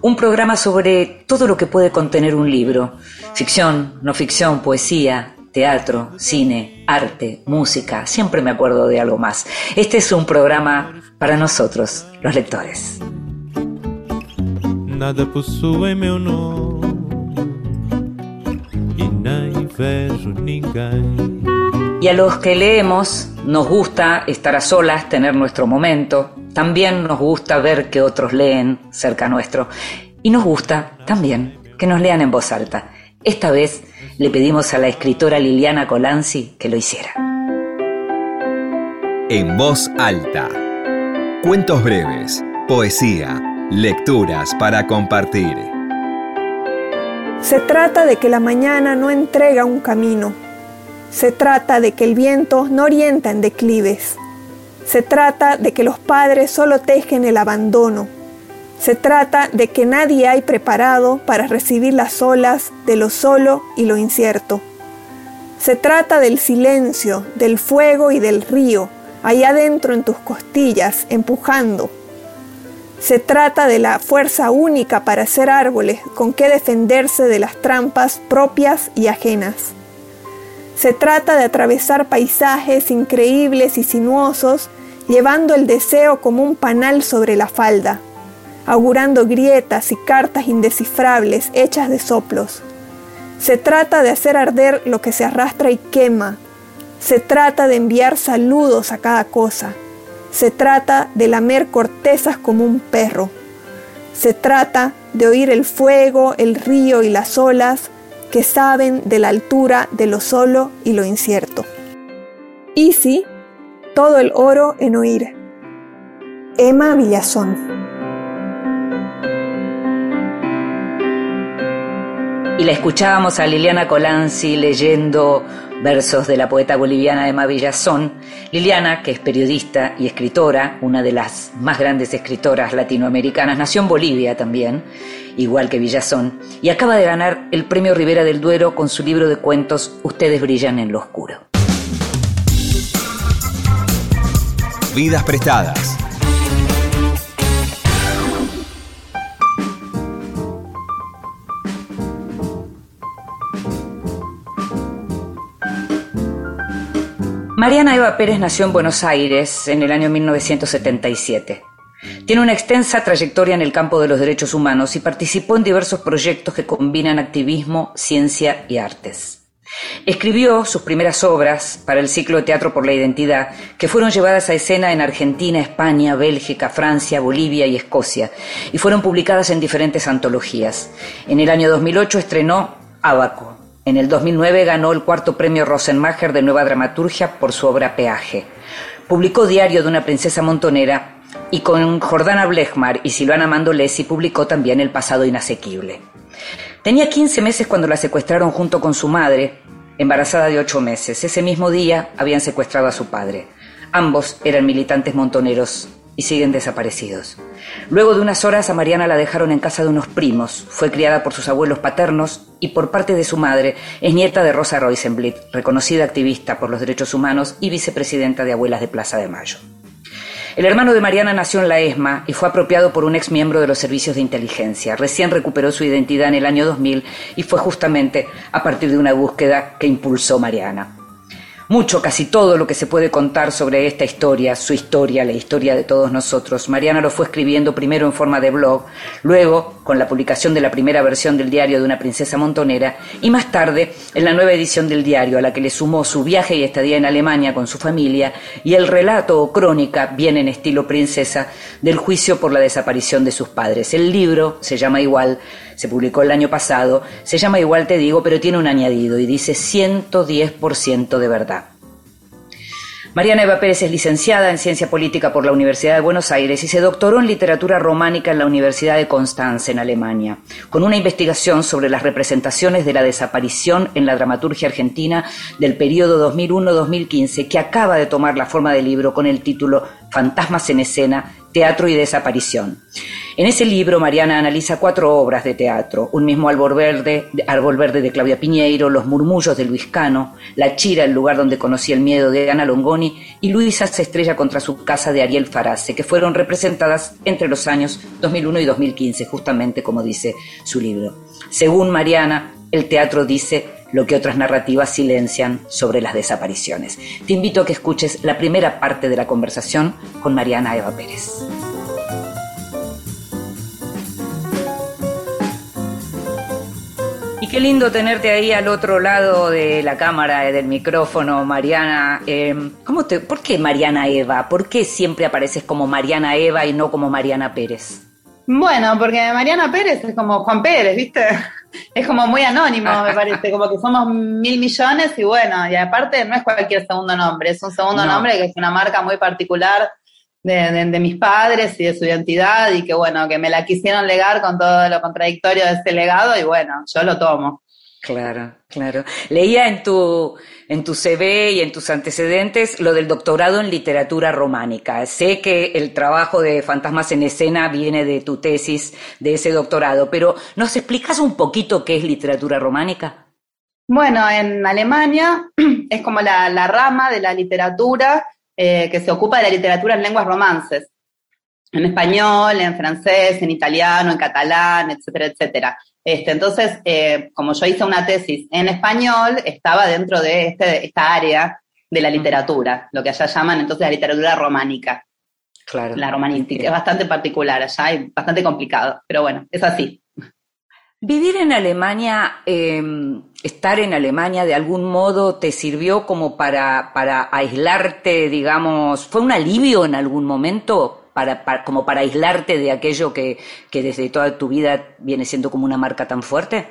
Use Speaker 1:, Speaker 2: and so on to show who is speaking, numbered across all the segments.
Speaker 1: Un programa sobre todo lo que puede contener un libro. Ficción, no ficción, poesía, teatro, cine, arte, música. Siempre me acuerdo de algo más. Este es un programa para nosotros, los lectores.
Speaker 2: Nada possui meu nome.
Speaker 1: Y a los que leemos nos gusta estar a solas, tener nuestro momento. También nos gusta ver que otros leen cerca nuestro. Y nos gusta también que nos lean en voz alta. Esta vez le pedimos a la escritora Liliana Colanzi que lo hiciera.
Speaker 3: En voz alta. Cuentos breves, poesía, lecturas para compartir.
Speaker 4: Se trata de que la mañana no entrega un camino. Se trata de que el viento no orienta en declives. Se trata de que los padres solo tejen el abandono. Se trata de que nadie hay preparado para recibir las olas de lo solo y lo incierto. Se trata del silencio, del fuego y del río, allá adentro en tus costillas, empujando, se trata de la fuerza única para hacer árboles con que defenderse de las trampas propias y ajenas. Se trata de atravesar paisajes increíbles y sinuosos, llevando el deseo como un panal sobre la falda, augurando grietas y cartas indescifrables hechas de soplos. Se trata de hacer arder lo que se arrastra y quema. Se trata de enviar saludos a cada cosa se trata de lamer cortezas como un perro. Se trata de oír el fuego, el río y las olas que saben de la altura de lo solo y lo incierto. Y sí, todo el oro en oír. Emma Villazón.
Speaker 1: Y la escuchábamos a Liliana Colanzi leyendo versos de la poeta boliviana Emma Villazón. Liliana, que es periodista y escritora, una de las más grandes escritoras latinoamericanas, nació en Bolivia también, igual que Villazón, y acaba de ganar el premio Rivera del Duero con su libro de cuentos Ustedes brillan en lo oscuro.
Speaker 3: Vidas prestadas
Speaker 1: Mariana Eva Pérez nació en Buenos Aires en el año 1977. Tiene una extensa trayectoria en el campo de los derechos humanos y participó en diversos proyectos que combinan activismo, ciencia y artes. Escribió sus primeras obras para el ciclo Teatro por la Identidad, que fueron llevadas a escena en Argentina, España, Bélgica, Francia, Bolivia y Escocia, y fueron publicadas en diferentes antologías. En el año 2008 estrenó Abaco, en el 2009 ganó el cuarto premio Rosenmacher de Nueva Dramaturgia por su obra Peaje. Publicó Diario de una princesa montonera y con Jordana Blechmar y Silvana Mandolesi publicó también El pasado inasequible. Tenía 15 meses cuando la secuestraron junto con su madre, embarazada de 8 meses. Ese mismo día habían secuestrado a su padre. Ambos eran militantes montoneros y siguen desaparecidos. Luego de unas horas a Mariana la dejaron en casa de unos primos. Fue criada por sus abuelos paternos y por parte de su madre es nieta de Rosa Roisenblit, reconocida activista por los derechos humanos y vicepresidenta de Abuelas de Plaza de Mayo. El hermano de Mariana nació en la ESMA y fue apropiado por un ex miembro de los servicios de inteligencia. Recién recuperó su identidad en el año 2000 y fue justamente a partir de una búsqueda que impulsó Mariana mucho, casi todo lo que se puede contar sobre esta historia, su historia, la historia de todos nosotros. Mariana lo fue escribiendo primero en forma de blog, luego con la publicación de la primera versión del diario de una princesa montonera y más tarde en la nueva edición del diario a la que le sumó su viaje y estadía en Alemania con su familia y el relato o crónica, bien en estilo princesa, del juicio por la desaparición de sus padres. El libro se llama igual, se publicó el año pasado, se llama igual te digo, pero tiene un añadido y dice 110% de verdad. Mariana Eva Pérez es licenciada en Ciencia Política por la Universidad de Buenos Aires y se doctoró en Literatura Románica en la Universidad de Constanza, en Alemania, con una investigación sobre las representaciones de la desaparición en la dramaturgia argentina del periodo 2001-2015, que acaba de tomar la forma de libro con el título Fantasmas en escena, Teatro y Desaparición. En ese libro, Mariana analiza cuatro obras de teatro, Un mismo árbol verde, árbol verde de Claudia Piñeiro, Los murmullos de Luis Cano, La chira, el lugar donde conocí el miedo de Ana Longoni y Luisa se estrella contra su casa de Ariel Farase, que fueron representadas entre los años 2001 y 2015, justamente como dice su libro. Según Mariana, el teatro dice lo que otras narrativas silencian sobre las desapariciones. Te invito a que escuches la primera parte de la conversación con Mariana Eva Pérez. Y qué lindo tenerte ahí al otro lado de la cámara, del micrófono, Mariana. Eh, ¿cómo te, ¿Por qué Mariana Eva? ¿Por qué siempre apareces como Mariana Eva y no como Mariana Pérez?
Speaker 5: Bueno, porque Mariana Pérez es como Juan Pérez, ¿viste? Es como muy anónimo, me parece, como que somos mil millones y bueno, y aparte no es cualquier segundo nombre, es un segundo nombre que es una marca muy particular de, mis padres y de su identidad y que bueno, que me la quisieron legar con todo lo contradictorio de ese legado y bueno, yo lo tomo.
Speaker 1: Claro, claro. Leía en tu, en tu CV y en tus antecedentes lo del doctorado en literatura románica. Sé que el trabajo de Fantasmas en Escena viene de tu tesis de ese doctorado, pero ¿nos explicas un poquito qué es literatura románica?
Speaker 5: Bueno, en Alemania es como la, la rama de la literatura eh, que se ocupa de la literatura en lenguas romances, en español, en francés, en italiano, en catalán, etcétera, etcétera. Este, entonces, eh, como yo hice una tesis en español, estaba dentro de este, esta área de la literatura, lo que allá llaman entonces la literatura románica. Claro. La romanística. Es bastante particular allá y bastante complicado, pero bueno, es así.
Speaker 1: Vivir en Alemania, em, estar en Alemania de algún modo te sirvió como para, para aislarte, digamos, fue un alivio en algún momento, para, como para aislarte de aquello que, que desde toda tu vida viene siendo como una marca tan fuerte?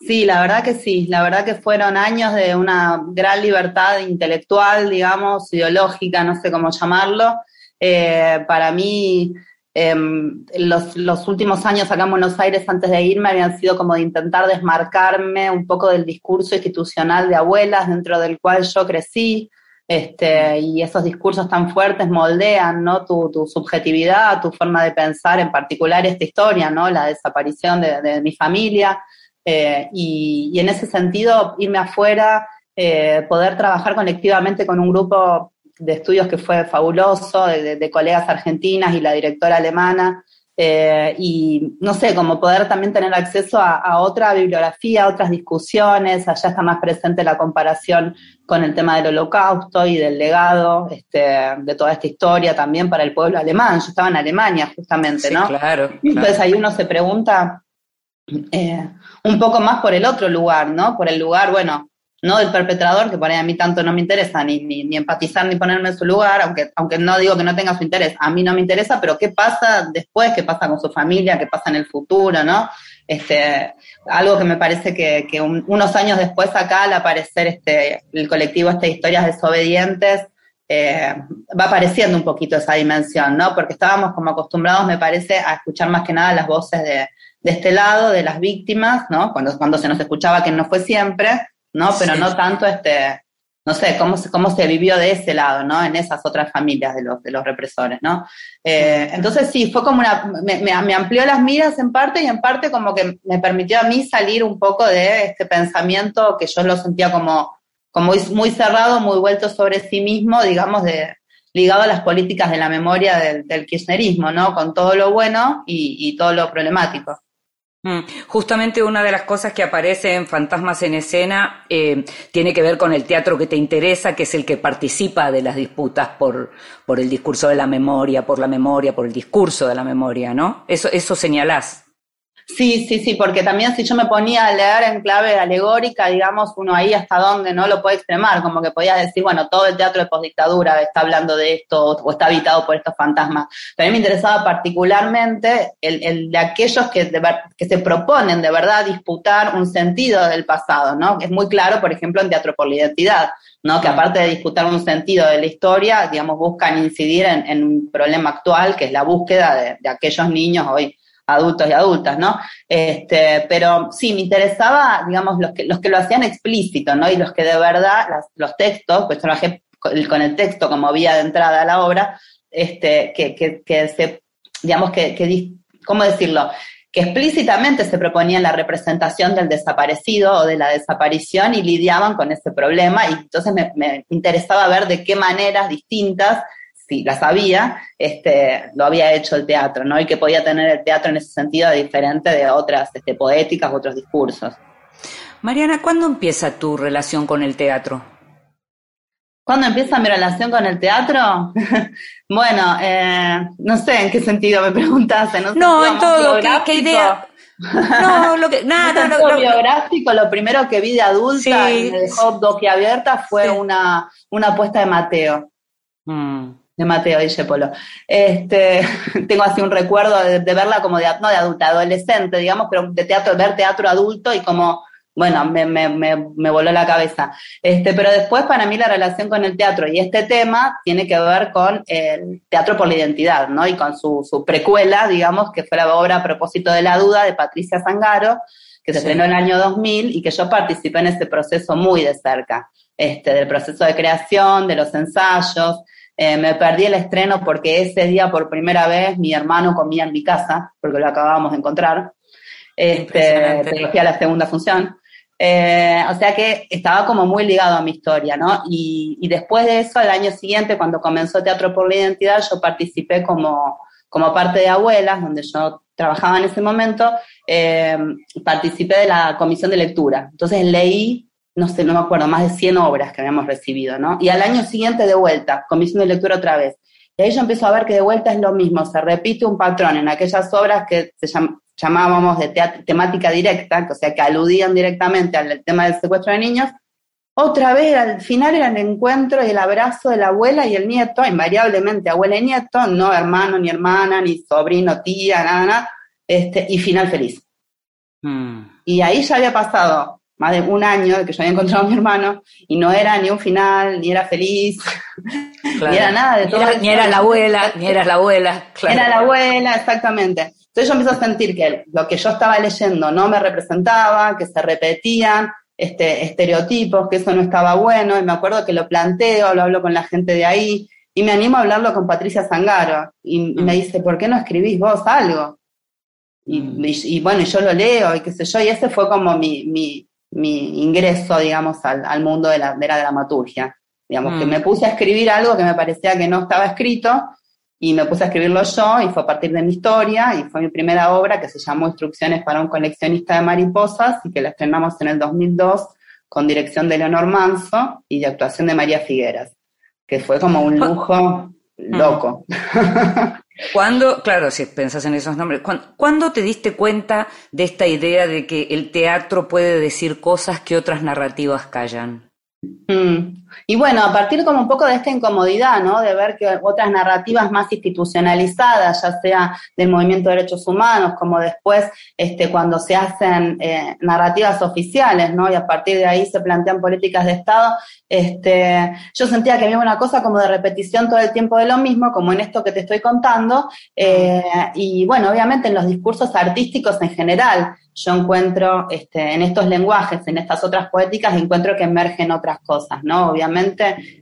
Speaker 5: Sí, la verdad que sí, la verdad que fueron años de una gran libertad intelectual, digamos, ideológica, no sé cómo llamarlo. Eh, para mí, Em, los, los, últimos años acá en Buenos Aires, antes de irme, habían sido como de intentar desmarcarme un poco del discurso institucional de abuelas dentro del cual yo crecí. Este, y esos discursos tan fuertes moldean ¿no? tu, tu, subjetividad, tu forma de pensar, en particular esta historia, ¿no? la desaparición de, de mi familia. Eh, y, y, en ese sentido, irme afuera, eh, poder trabajar colectivamente con un grupo de estudios que fue fabuloso, de, colegas argentinas y la directora alemana. Eh, y no sé, como poder también tener acceso a, otra bibliografía, a otras discusiones, allá está más presente la comparación con el tema del holocausto y del legado este, de toda esta historia también para el pueblo alemán. Yo estaba en Alemania justamente, ¿no?
Speaker 1: Claro,
Speaker 5: Entonces ahí uno se pregunta eh, un poco más por el otro lugar, ¿no? Por el lugar, bueno, no del perpetrador, que por ahí a mí tanto no me interesa ni, ni, empatizar ni ponerme en su lugar, aunque, aunque no digo que no tenga su interés, a mí no me interesa, pero qué pasa después, qué pasa con su familia, qué pasa en el futuro, ¿no? Este, algo que me parece que, unos años después acá al aparecer este, el colectivo este Historias Desobedientes, eh, va apareciendo un poquito esa dimensión, ¿no? Porque estábamos como acostumbrados, me parece, a escuchar más que nada las voces de, de este lado, de las víctimas, ¿no? Cuando, cuando se nos escuchaba que no fue siempre, ¿no? Pero no tanto este, no sé, cómo, cómo se vivió de ese lado, ¿no? En esas otras familias de los, de los represores, ¿no? Eh, entonces sí, fue como una, me, me, amplió las miras en parte y en parte como que me permitió a mí salir un poco de este pensamiento que yo lo sentía como, como muy cerrado, muy vuelto sobre sí mismo, digamos, de, ligado a las políticas de la memoria del, del kirchnerismo, ¿no? Con todo lo bueno y, y todo lo problemático.
Speaker 1: Mm. Justamente una de las cosas que aparece en Fantasmas en Escena eh, tiene que ver con el teatro que te interesa, que es el que participa de las disputas por, por el discurso de la memoria, por la memoria, por el discurso de la memoria, ¿no? Eso, eso señalás.
Speaker 5: Sí, sí, sí, porque también si yo me ponía a leer en clave alegórica, digamos, uno ahí hasta dónde no lo puede extremar, como que podía decir, bueno, todo el teatro de postdictadura está hablando de esto o está habitado por estos fantasmas. Pero a mí me interesaba particularmente el, de aquellos que, que se proponen de verdad disputar un sentido del pasado, ¿no? Es muy claro, por ejemplo, en Teatro por la Identidad, ¿no? Que aparte de disputar un sentido de la historia, digamos, buscan incidir en, un problema actual, que es la búsqueda de, de aquellos niños hoy adultos y adultas, ¿no? Este, pero sí, me interesaba, digamos, los que, los que lo hacían explícito, ¿no? Y los que de verdad, los textos, pues trabajé con el texto como vía de entrada a la obra, este, que, que, que se, digamos, que, que, ¿cómo decirlo? que explícitamente se proponían la representación del desaparecido o de la desaparición y lidiaban con ese problema y entonces me, me interesaba ver de qué maneras distintas si las había, este, lo había hecho el teatro, ¿no? Y que podía tener el teatro en ese sentido diferente de otras este, poéticas, otros discursos.
Speaker 1: Mariana, ¿cuándo empieza tu relación con el teatro?
Speaker 5: ¿Cuándo empieza mi relación con el teatro? bueno, eh, no sé en qué sentido me preguntaste.
Speaker 1: No, no en todo, ¿qué, idea? No, lo que, nada,
Speaker 5: lo, biográfico, lo primero que vi de adulta y me dejó abierta fue una, una apuesta de Mateo. Mm de Mateo Polo. Este, tengo así un recuerdo de, verla como de, no de adulta, adolescente, digamos, pero de teatro, ver teatro adulto y como, bueno, me, me, me, me, voló la cabeza. Este, pero después para mí la relación con el teatro y este tema tiene que ver con el teatro por la identidad, ¿no? Y con su, su precuela, digamos, que fue la obra a propósito de la duda de Patricia Zangaro, que se estrenó en el año 2000 y que yo participé en ese proceso muy de cerca, este, del proceso de creación, de los ensayos, eh, me perdí el estreno porque ese día por primera vez mi hermano comía en mi casa, porque lo acabábamos de encontrar. Este, fui a la segunda función. Eh, o sea que estaba como muy ligado a mi historia, ¿no? Y, después de eso, al año siguiente, cuando comenzó Teatro por la Identidad, yo participé como, como parte de Abuelas, donde yo trabajaba en ese momento, eh, participé de la comisión de lectura. Entonces leí no sé, no me acuerdo, más de 100 obras que habíamos recibido, ¿no? Y al año siguiente de vuelta, comisión de lectura otra vez. Y ahí yo empiezo a ver que de vuelta es lo mismo, se repite un patrón en aquellas obras que se llamábamos de temática directa, o sea, que aludían directamente al tema del secuestro de niños. Otra vez, al final era el encuentro y el abrazo de la abuela y el nieto, invariablemente abuela y nieto, no hermano ni hermana, ni sobrino, tía, nada, nada, este, y final feliz. Hmm. Y ahí ya había pasado más de un año de que yo había encontrado a mi hermano y no era ni un final, ni era feliz, ni era nada de todo
Speaker 1: era, Ni era la abuela, ni era la abuela.
Speaker 5: Era la abuela, exactamente. Entonces yo empiezo a sentir que lo que yo estaba leyendo no me representaba, que se repetían este, estereotipos, que eso no estaba bueno, y me acuerdo que lo planteo, lo hablo con la gente de ahí, y me animo a hablarlo con Patricia Zangaro, y me mm. dice, ¿por qué no escribís vos algo? Y, mm. y, bueno, yo lo leo, y qué sé yo, y ese fue como mi, mi, mi ingreso, digamos, al, al mundo de la, de la, dramaturgia. Digamos, que mm. me puse a escribir algo que me parecía que no estaba escrito y me puse a escribirlo yo y fue a partir de mi historia y fue mi primera obra que se llamó Instrucciones para un coleccionista de mariposas y que la estrenamos en el 2002 con dirección de Leonor Manso y de actuación de María Figueras, que fue como un lujo mm. loco.
Speaker 1: ¿Cuándo, claro, si pensás en esos nombres, ¿cuándo, te diste cuenta de esta idea de que el teatro puede decir cosas que otras narrativas callan?
Speaker 5: Mm. Y bueno, a partir como un poco de esta incomodidad, ¿no? De ver que otras narrativas más institucionalizadas, ya sea del movimiento de derechos humanos, como después este, cuando se hacen eh, narrativas oficiales, ¿no? Y a partir de ahí se plantean políticas de Estado, este, yo sentía que había una cosa como de repetición todo el tiempo de lo mismo, como en esto que te estoy contando, eh, y bueno, obviamente en los discursos artísticos en general, yo encuentro este, en estos lenguajes, en estas otras poéticas, encuentro que emergen otras cosas, ¿no? Obviamente,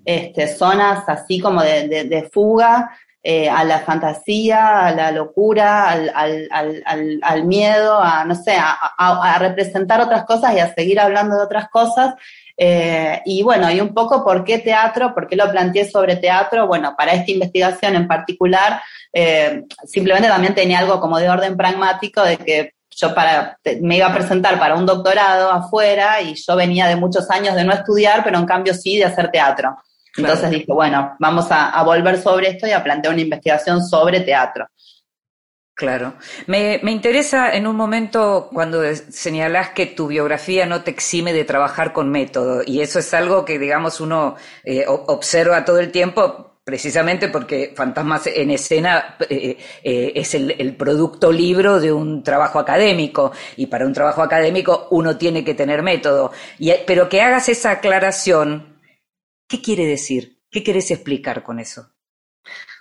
Speaker 5: este, zonas así como de, fuga eh, a la fantasía, a la locura, al, miedo, a, no sé, a, representar otras cosas y a seguir hablando de otras cosas. Eh, y bueno, y un poco por qué teatro, por qué lo planteé sobre teatro. Bueno, para esta investigación en particular, eh, simplemente también tenía algo como de orden pragmático de que yo para, me iba a presentar para un doctorado afuera y yo venía de muchos años de no estudiar, pero en cambio sí de hacer teatro. Entonces dije, bueno, vamos a, volver sobre esto y a plantear una investigación sobre teatro.
Speaker 1: Claro. Me, me, interesa en un momento cuando señalás que tu biografía no te exime de trabajar con método, y eso es algo que, digamos, uno eh, observa todo el tiempo, precisamente porque Fantasmas en Escena eh, eh, es el, el, producto libro de un trabajo académico, y para un trabajo académico uno tiene que tener método. Y, pero que hagas esa aclaración, ¿qué quiere decir? ¿Qué querés explicar con eso?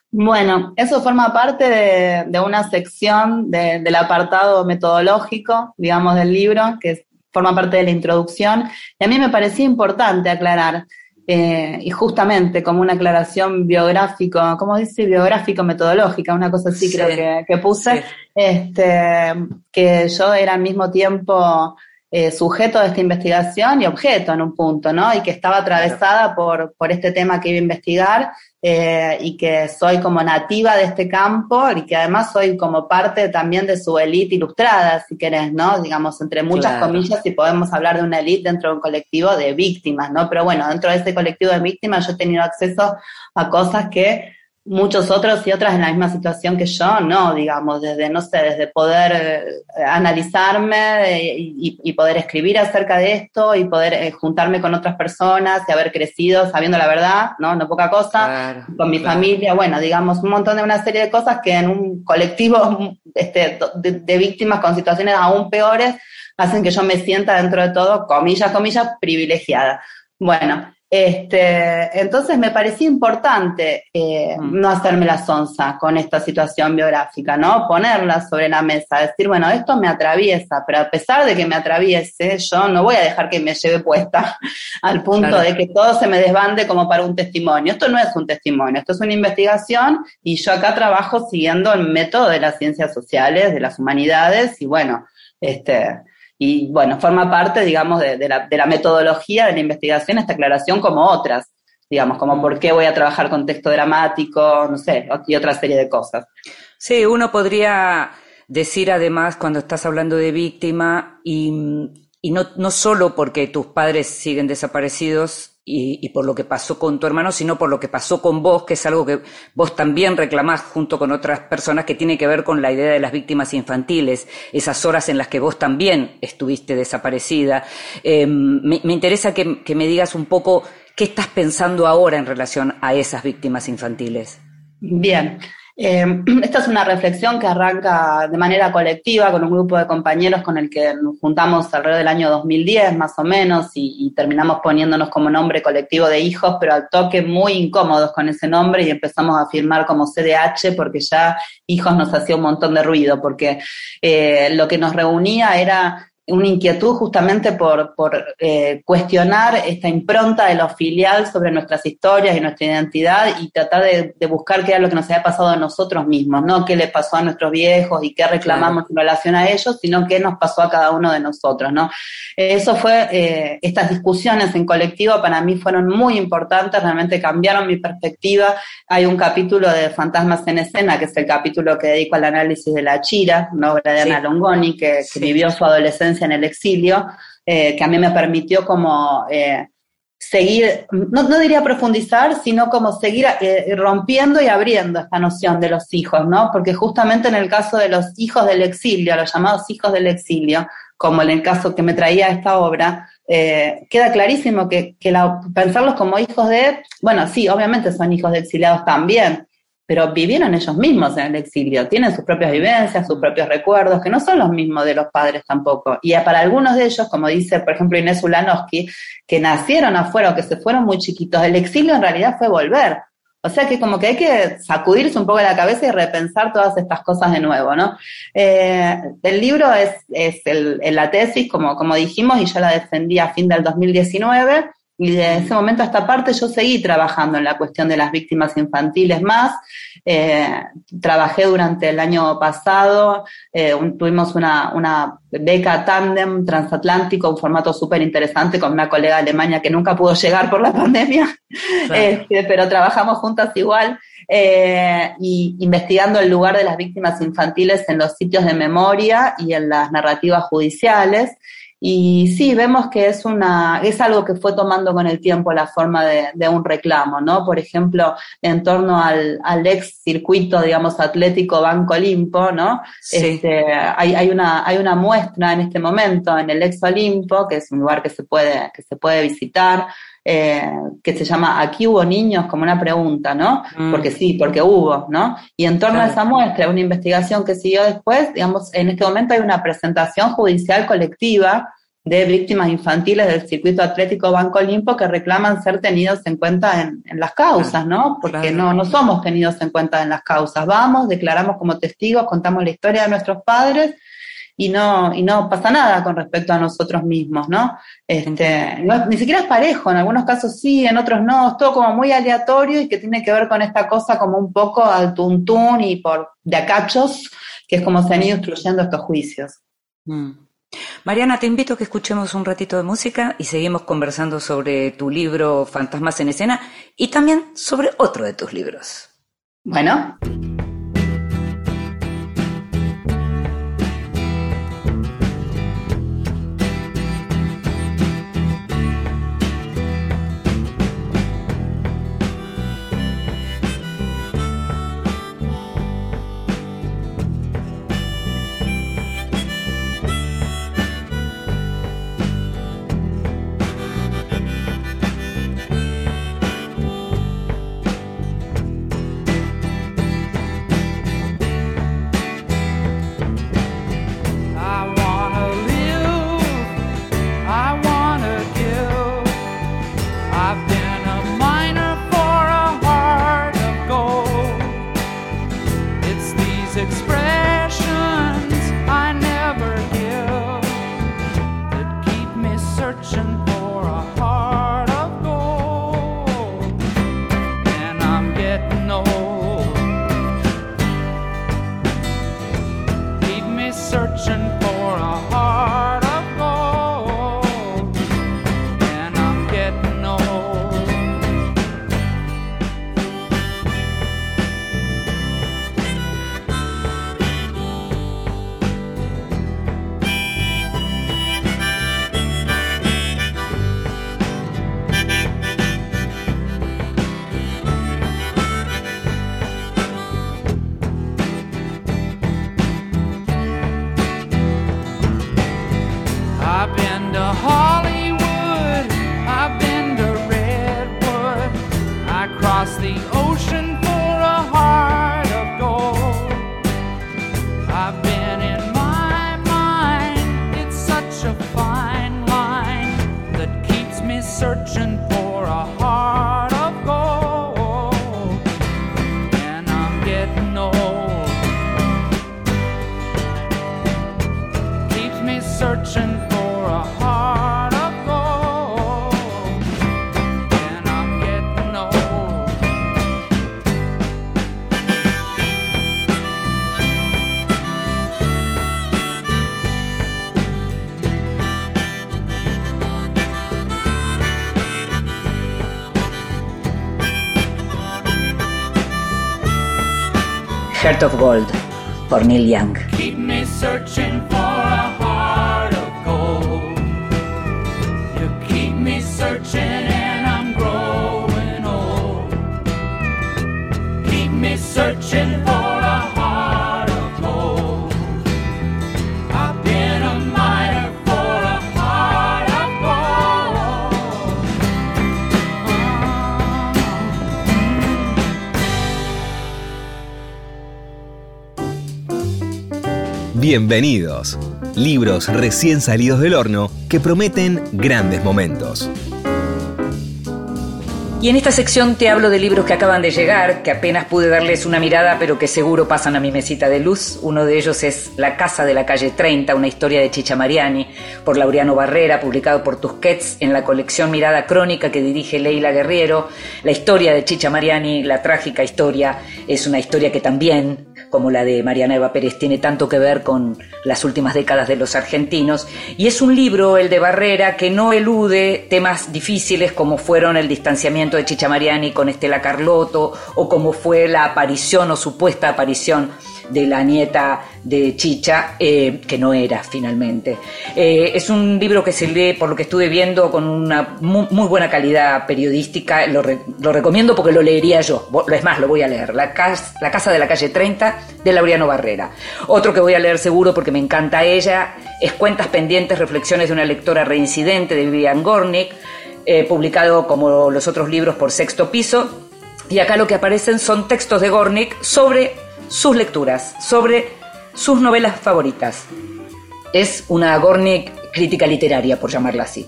Speaker 5: Bueno, eso forma parte de, una sección del apartado metodológico, digamos, del libro, que forma parte de la introducción. Y a mí me parecía importante aclarar, eh, y justamente como una aclaración biográfico, ¿cómo dice? Biográfico-metodológica, una cosa así creo que, puse, este, que yo era al mismo tiempo eh, sujeto de esta investigación y objeto en un punto, ¿no? Y que estaba atravesada por, por este tema que iba a investigar eh, y que soy como nativa de este campo y que además soy como parte también de su élite ilustrada, si querés, ¿no? Digamos, entre muchas comillas, si podemos hablar de una élite dentro de un colectivo de víctimas, ¿no? Pero bueno, dentro de ese colectivo de víctimas yo he tenido acceso a cosas que muchos otros y otras en la misma situación que yo, no, digamos, desde, no sé, desde poder eh, analizarme eh, y, poder escribir acerca de esto y poder eh, juntarme con otras personas y haber crecido sabiendo la verdad, ¿no? No poca cosa, con mi familia, bueno, digamos, un montón de una serie de cosas que en un colectivo este, de víctimas con situaciones aún peores hacen que yo me sienta dentro de todo, comillas, comillas, privilegiada. Bueno, este, entonces me parecía importante eh, mm. no hacerme la sonza con esta situación biográfica, ¿no? Ponerla sobre la mesa, decir, bueno, esto me atraviesa, pero a pesar de que me atraviese, yo no voy a dejar que me lleve puesta al punto de que todo se me desbande como para un testimonio. Esto no es un testimonio, esto es una investigación y yo acá trabajo siguiendo el método de las ciencias sociales, de las humanidades y bueno, este, y bueno, forma parte, digamos, de, la, de la metodología de la investigación esta aclaración como otras, digamos, como por qué voy a trabajar con texto dramático, no sé, y otra serie de cosas.
Speaker 1: Sí, uno podría decir además cuando estás hablando de víctima y, y no, no solo porque tus padres siguen desaparecidos y, por lo que pasó con tu hermano, sino por lo que pasó con vos, que es algo que vos también reclamás junto con otras personas que tiene que ver con la idea de las víctimas infantiles, esas horas en las que vos también estuviste desaparecida. Em, me, interesa que, que me digas un poco qué estás pensando ahora en relación a esas víctimas infantiles.
Speaker 5: Bien. Eh, esta es una reflexión que arranca de manera colectiva con un grupo de compañeros con el que nos juntamos alrededor del año 2010 más o menos y, terminamos poniéndonos como nombre colectivo de hijos, pero al toque muy incómodos con ese nombre y empezamos a firmar como CDH porque ya hijos nos hacía un montón de ruido, porque eh, lo que nos reunía era una inquietud justamente por, por eh, cuestionar esta impronta de lo filial sobre nuestras historias y nuestra identidad y tratar de, buscar qué era lo que nos había pasado a nosotros mismos, no qué le pasó a nuestros viejos y qué reclamamos en relación a ellos, sino qué nos pasó a cada uno de nosotros, ¿no? Eso fue, eh, estas discusiones en colectivo para mí fueron muy importantes, realmente cambiaron mi perspectiva. Hay un capítulo de Fantasmas en Escena, que es el capítulo que dedico al análisis de La Chira, una obra de Ana Longoni, que, vivió su adolescencia en el exilio, eh, que a mí me permitió como eh, seguir, no, diría profundizar, sino como seguir eh, rompiendo y abriendo esta noción de los hijos, ¿no? Porque justamente en el caso de los hijos del exilio, los llamados hijos del exilio, como en el caso que me traía esta obra, queda clarísimo que, pensarlos como hijos de, bueno, sí, obviamente son hijos de exiliados también, pero vivieron ellos mismos en el exilio, tienen sus propias vivencias, sus propios recuerdos, que no son los mismos de los padres tampoco. Y para algunos de ellos, como dice, por ejemplo, Inés Ulanowski, que nacieron afuera o que se fueron muy chiquitos, el exilio en realidad fue volver. O sea que como que hay que sacudirse un poco la cabeza y repensar todas estas cosas de nuevo, ¿no? Eh, el libro es, es el, la tesis, como, como dijimos, y yo la defendí a fin del 2019, y de ese momento a esta parte yo seguí trabajando en la cuestión de las víctimas infantiles más. Eh, trabajé durante el año pasado, eh, tuvimos una, una, beca tándem transatlántico, un formato súper interesante con una colega de Alemania que nunca pudo llegar por la pandemia, este, pero trabajamos juntas igual. Eh, y investigando el lugar de las víctimas infantiles en los sitios de memoria y en las narrativas judiciales Y sí, vemos que es, una, es algo que fue tomando con el tiempo la forma de, un reclamo, ¿no? Por ejemplo, en torno al, ex circuito, digamos, atlético Banco Olimpo, ¿no? Este, hay, hay, una, hay una muestra en este momento en el ex Olimpo, que es un lugar que se puede, que se puede visitar, eh, que se llama Aquí hubo niños, como una pregunta, ¿no? Mm. Porque sí, porque hubo, ¿no? Y en torno a esa muestra, una investigación que siguió después, digamos, en este momento hay una presentación judicial colectiva de víctimas infantiles del circuito atlético Banco Olimpo que reclaman ser tenidos en cuenta en, las causas, ¿no? Porque no, no somos tenidos en cuenta en las causas. Vamos, declaramos como testigos, contamos la historia de nuestros padres y no, y no pasa nada con respecto a nosotros mismos, ¿no? Este, ni siquiera es parejo, en algunos casos sí, en otros no, es todo como muy aleatorio y que tiene que ver con esta cosa como un poco al tuntún y por de acachos, que es como se han ido instruyendo estos juicios.
Speaker 1: Mm. Mariana, te invito a que escuchemos un ratito de música y seguimos conversando sobre tu libro Fantasmas en Escena y también sobre otro de tus libros.
Speaker 5: Bueno.
Speaker 1: Of Gold por Neil Young.
Speaker 3: Bienvenidos. Libros recién salidos del horno que prometen grandes momentos.
Speaker 1: Y en esta sección te hablo de libros que acaban de llegar, que apenas pude darles una mirada, pero que seguro pasan a mi mesita de luz. Uno de ellos es La Casa de la Calle 30, una historia de Chicha Mariani, por Laureano Barrera, publicado por Tusquets en la colección Mirada Crónica que dirige Leila Guerriero. La historia de Chicha Mariani, la trágica historia, es una historia que también como la de Mariana Eva Pérez, tiene tanto que ver con las últimas décadas de los argentinos. Y es un libro, el de Barrera, que no elude temas difíciles como fueron el distanciamiento de Chicha Mariani con Estela Carlotto, o cómo fue la aparición o supuesta aparición de la nieta de Chicha, eh, que no era finalmente. Eh, es un libro que se lee, por lo que estuve viendo, con una muy, buena calidad periodística. Lo, re- lo recomiendo porque lo leería yo. Es más, lo voy a leer. La Casa de la Calle 30 de Laureano Barrera. Otro que voy a leer seguro porque me encanta ella es Cuentas Pendientes, Reflexiones de una lectora reincidente de Vivian Gornick, eh, publicado como los otros libros por Sexto Piso. Y acá lo que aparecen son textos de Gornick sobre sus lecturas, sobre sus novelas favoritas. Es una Gornick crítica literaria, por llamarla así.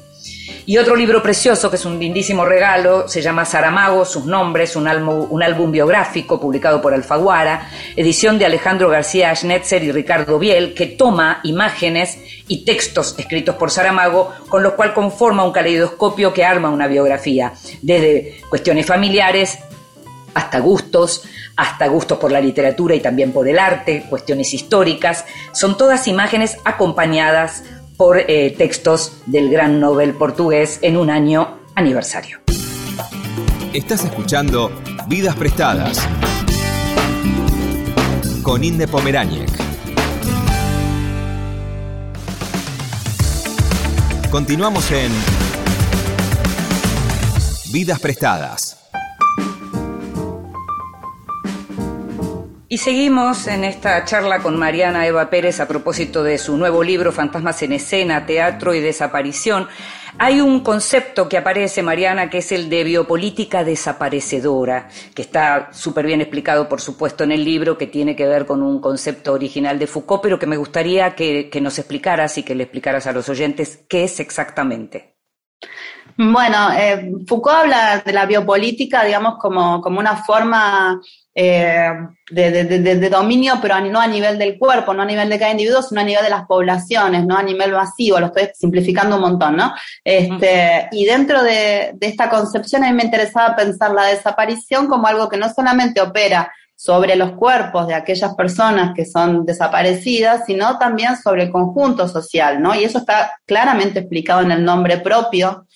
Speaker 1: Y otro libro precioso, que es un lindísimo regalo, se llama Saramago, sus nombres, un álbum, biográfico publicado por Alfaguara, edición de Alejandro García Schnetzer y Ricardo Biel, que toma imágenes y textos escritos por Saramago, con los cual conforma un caleidoscopio que arma una biografía, desde cuestiones familiares hasta gustos, hasta gustos por la literatura y también por el arte, cuestiones históricas. Son todas imágenes acompañadas por eh, textos del gran Nobel portugués en un año aniversario.
Speaker 3: Estás escuchando Vidas Prestadas con Inde Pomeráñez. Continuamos en Vidas Prestadas.
Speaker 1: Y seguimos en esta charla con Mariana Eva Pérez a propósito de su nuevo libro Fantasmas en Escena, Teatro y Desaparición. Hay un concepto que aparece, Mariana, que es el de biopolítica desaparecedora, que está súper bien explicado, por supuesto, en el libro, que tiene que ver con un concepto original de Foucault, pero que me gustaría que, nos explicaras y que le explicaras a los oyentes qué es exactamente.
Speaker 5: Bueno, eh, Foucault habla de la biopolítica, digamos, como, como una forma eh, de, de- de- de dominio, pero no a nivel del cuerpo, no a nivel de cada individuo, sino a nivel de las poblaciones, no a nivel masivo, lo estoy simplificando un montón, ¿no? Este, Y dentro de, de esta concepción a mí me interesaba pensar la desaparición como algo que no solamente opera sobre los cuerpos de aquellas personas que son desaparecidas, sino también sobre el conjunto social, ¿no? Y eso está claramente explicado en el nombre propio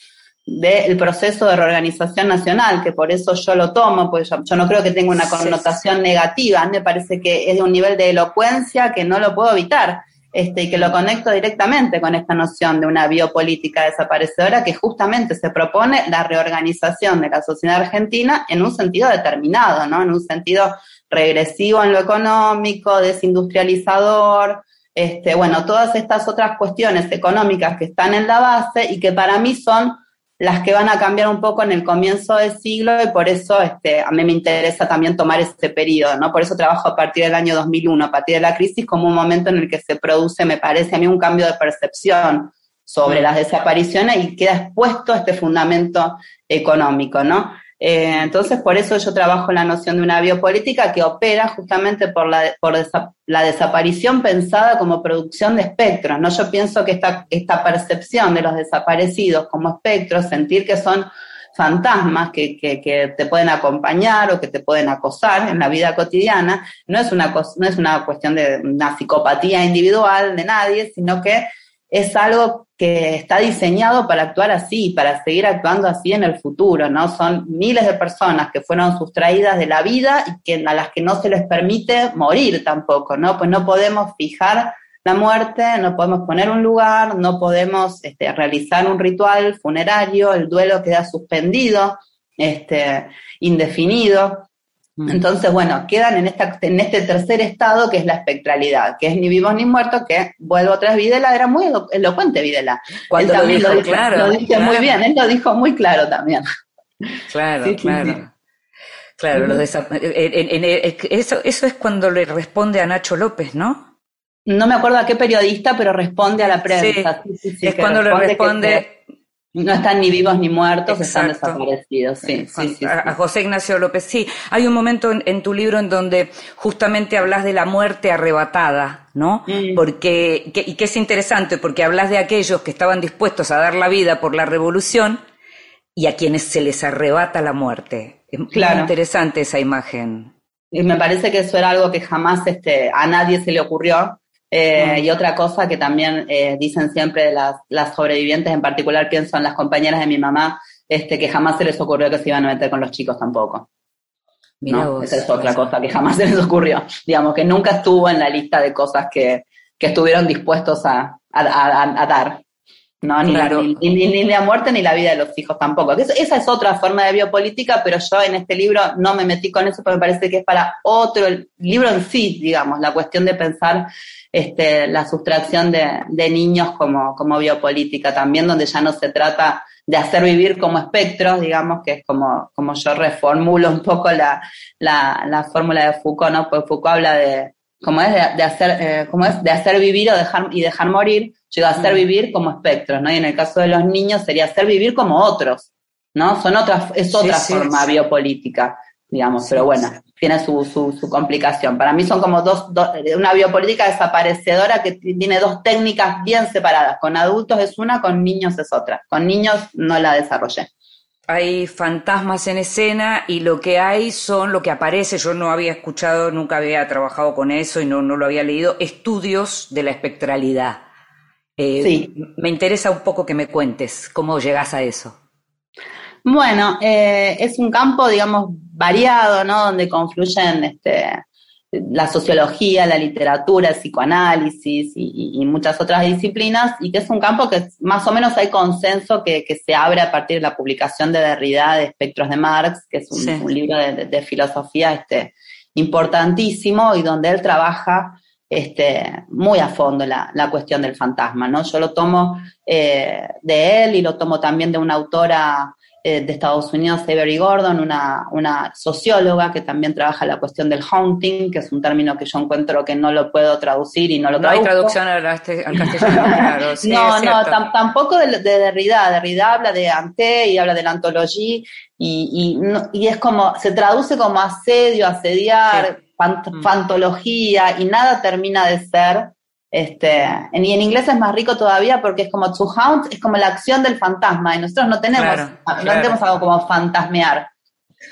Speaker 5: del proceso de reorganización nacional, que por eso yo lo tomo, pues yo, yo no creo que tenga una
Speaker 1: Sí.
Speaker 5: connotación negativa, me parece que es de un nivel de elocuencia que no lo puedo evitar, este, y que lo conecto directamente con esta noción de una biopolítica desaparecedora que justamente se propone la reorganización de la sociedad argentina en un sentido determinado, ¿no? En un sentido regresivo en lo económico, desindustrializador, este, bueno, todas estas otras cuestiones económicas que están en la base y que para mí son las que van a cambiar un poco en el comienzo del siglo y por eso este, a mí me interesa también tomar este periodo, ¿no? Por eso trabajo a partir del año 2001, a partir de la crisis, como un momento en el que se produce, me parece a mí, un cambio de percepción sobre las desapariciones y queda expuesto este fundamento económico, ¿no? Eh, entonces, por eso yo trabajo la noción de una biopolítica que opera justamente por, la, por desa- la desaparición pensada como producción de espectros, ¿no? Yo pienso que esta, esta percepción de los desaparecidos como espectros, sentir que son fantasmas que, que, que te pueden acompañar o que te pueden acosar en la vida cotidiana, no es una, no es una cuestión de una psicopatía individual de nadie, sino que es algo que está diseñado para actuar así, para seguir actuando así en el futuro, ¿no? Son miles de personas que fueron sustraídas de la vida y que, a las que no se les permite morir tampoco, ¿no? Pues no podemos fijar la muerte, no podemos poner un lugar, no podemos este, realizar un ritual funerario, el duelo queda suspendido, este, indefinido. Entonces, bueno, quedan en, esta, en este tercer estado que es la espectralidad, que es ni vivos ni muertos, que vuelvo otra vez, Videla era muy elo- elocuente Videla.
Speaker 1: Cuando
Speaker 5: Él
Speaker 1: lo
Speaker 5: también
Speaker 1: dijo,
Speaker 5: dijo,
Speaker 1: claro,
Speaker 5: Lo
Speaker 1: claro.
Speaker 5: muy bien, él lo dijo muy claro también.
Speaker 1: Claro,
Speaker 5: Sí, sí,
Speaker 1: claro. Claro, los desa- en- en- en- eso, eso es cuando le responde a Nacho López, ¿no?
Speaker 5: No me acuerdo a qué periodista, pero responde a la prensa. Sí, sí, sí,
Speaker 1: es cuando le responde
Speaker 5: no están ni vivos ni muertos, están desaparecidos. Sí, sí, sí, sí.
Speaker 1: a, José Ignacio López. Sí, hay un momento en, en tu libro en donde justamente hablas de la muerte arrebatada, ¿no?
Speaker 5: Mm.
Speaker 1: Porque, que- y que es interesante, porque hablas de aquellos que estaban dispuestos a dar la vida por la revolución y a quienes se les arrebata la muerte. Es muy
Speaker 5: Claro.
Speaker 1: interesante esa imagen.
Speaker 5: Y me parece que eso era algo que jamás este, a nadie se le ocurrió. Eh. Y otra cosa que también eh, dicen siempre las, las sobrevivientes, en particular pienso en las compañeras de mi mamá, este, que jamás se les ocurrió que se iban a meter con los chicos tampoco. ¿no?
Speaker 1: vos.
Speaker 5: Esa es otra cosa que jamás se les ocurrió. Digamos, que nunca estuvo en la lista de cosas que, que estuvieron dispuestos a, a- a- a dar. ¿No? Ni,
Speaker 1: Claro.
Speaker 5: la, ni, ni- ni la muerte ni la vida de los hijos tampoco. Que eso- esa es otra forma de biopolítica, pero yo en este libro no me metí con eso porque me parece que es para otro el libro en sí, digamos, la cuestión de pensar este, la sustracción de, de niños como, como biopolítica también, donde ya no se trata de hacer vivir como espectros, digamos, que es como, como yo reformulo un poco la, la, la fórmula de Foucault, ¿no? Pues Foucault habla de, como es, de, de hacer, eh, como es, de hacer vivir o dejar, y dejar morir, yo digo, hacer vivir como espectros, ¿no? Y en el caso de los niños sería hacer vivir como otros, ¿no? Son otras, es otra
Speaker 1: Sí, sí,
Speaker 5: forma
Speaker 1: sí.
Speaker 5: biopolítica, digamos, pero bueno, tiene su, su, su complicación. Para mí son como dos, dos- una biopolítica desaparecedora que tiene dos técnicas bien separadas. Con adultos es una, con niños es otra. Con niños no la desarrollé.
Speaker 1: Hay fantasmas en escena y lo que hay son lo que aparece. Yo no había escuchado, nunca había trabajado con eso y no, no lo había leído. Estudios de la espectralidad. Eh,
Speaker 5: Sí.
Speaker 1: Me interesa un poco que me cuentes cómo llegas a eso.
Speaker 5: Bueno, eh, es un campo, digamos, variado, ¿no? Donde confluyen este, la sociología, la literatura, el psicoanálisis y, y- y muchas otras disciplinas, y que es un campo que más o menos hay consenso que, que se abre a partir de la publicación de Derrida de Espectros de Marx, que es un,
Speaker 1: Sí.
Speaker 5: un libro de, de- de filosofía este, importantísimo y donde él trabaja este, muy a fondo la, la cuestión del fantasma, ¿no? Yo lo tomo eh, de él y lo tomo también de una autora eh, de Estados Unidos, Avery Gordon, una, una socióloga que también trabaja la cuestión del haunting, que es un término que yo encuentro que no lo puedo traducir y no lo
Speaker 1: No hay traducción al, al castellano, claro. sí,
Speaker 5: no, no, tampoco de, de Derrida. Derrida habla de ante y habla de la antología y, y, no- y es como, se traduce como asedio, asediar, fant-
Speaker 1: Mm.
Speaker 5: fantología y nada termina de ser. Este, en, y en inglés es más rico todavía porque es como to haunt, es como la acción del fantasma y nosotros no tenemos,
Speaker 1: Claro,
Speaker 5: no tenemos algo como fantasmear.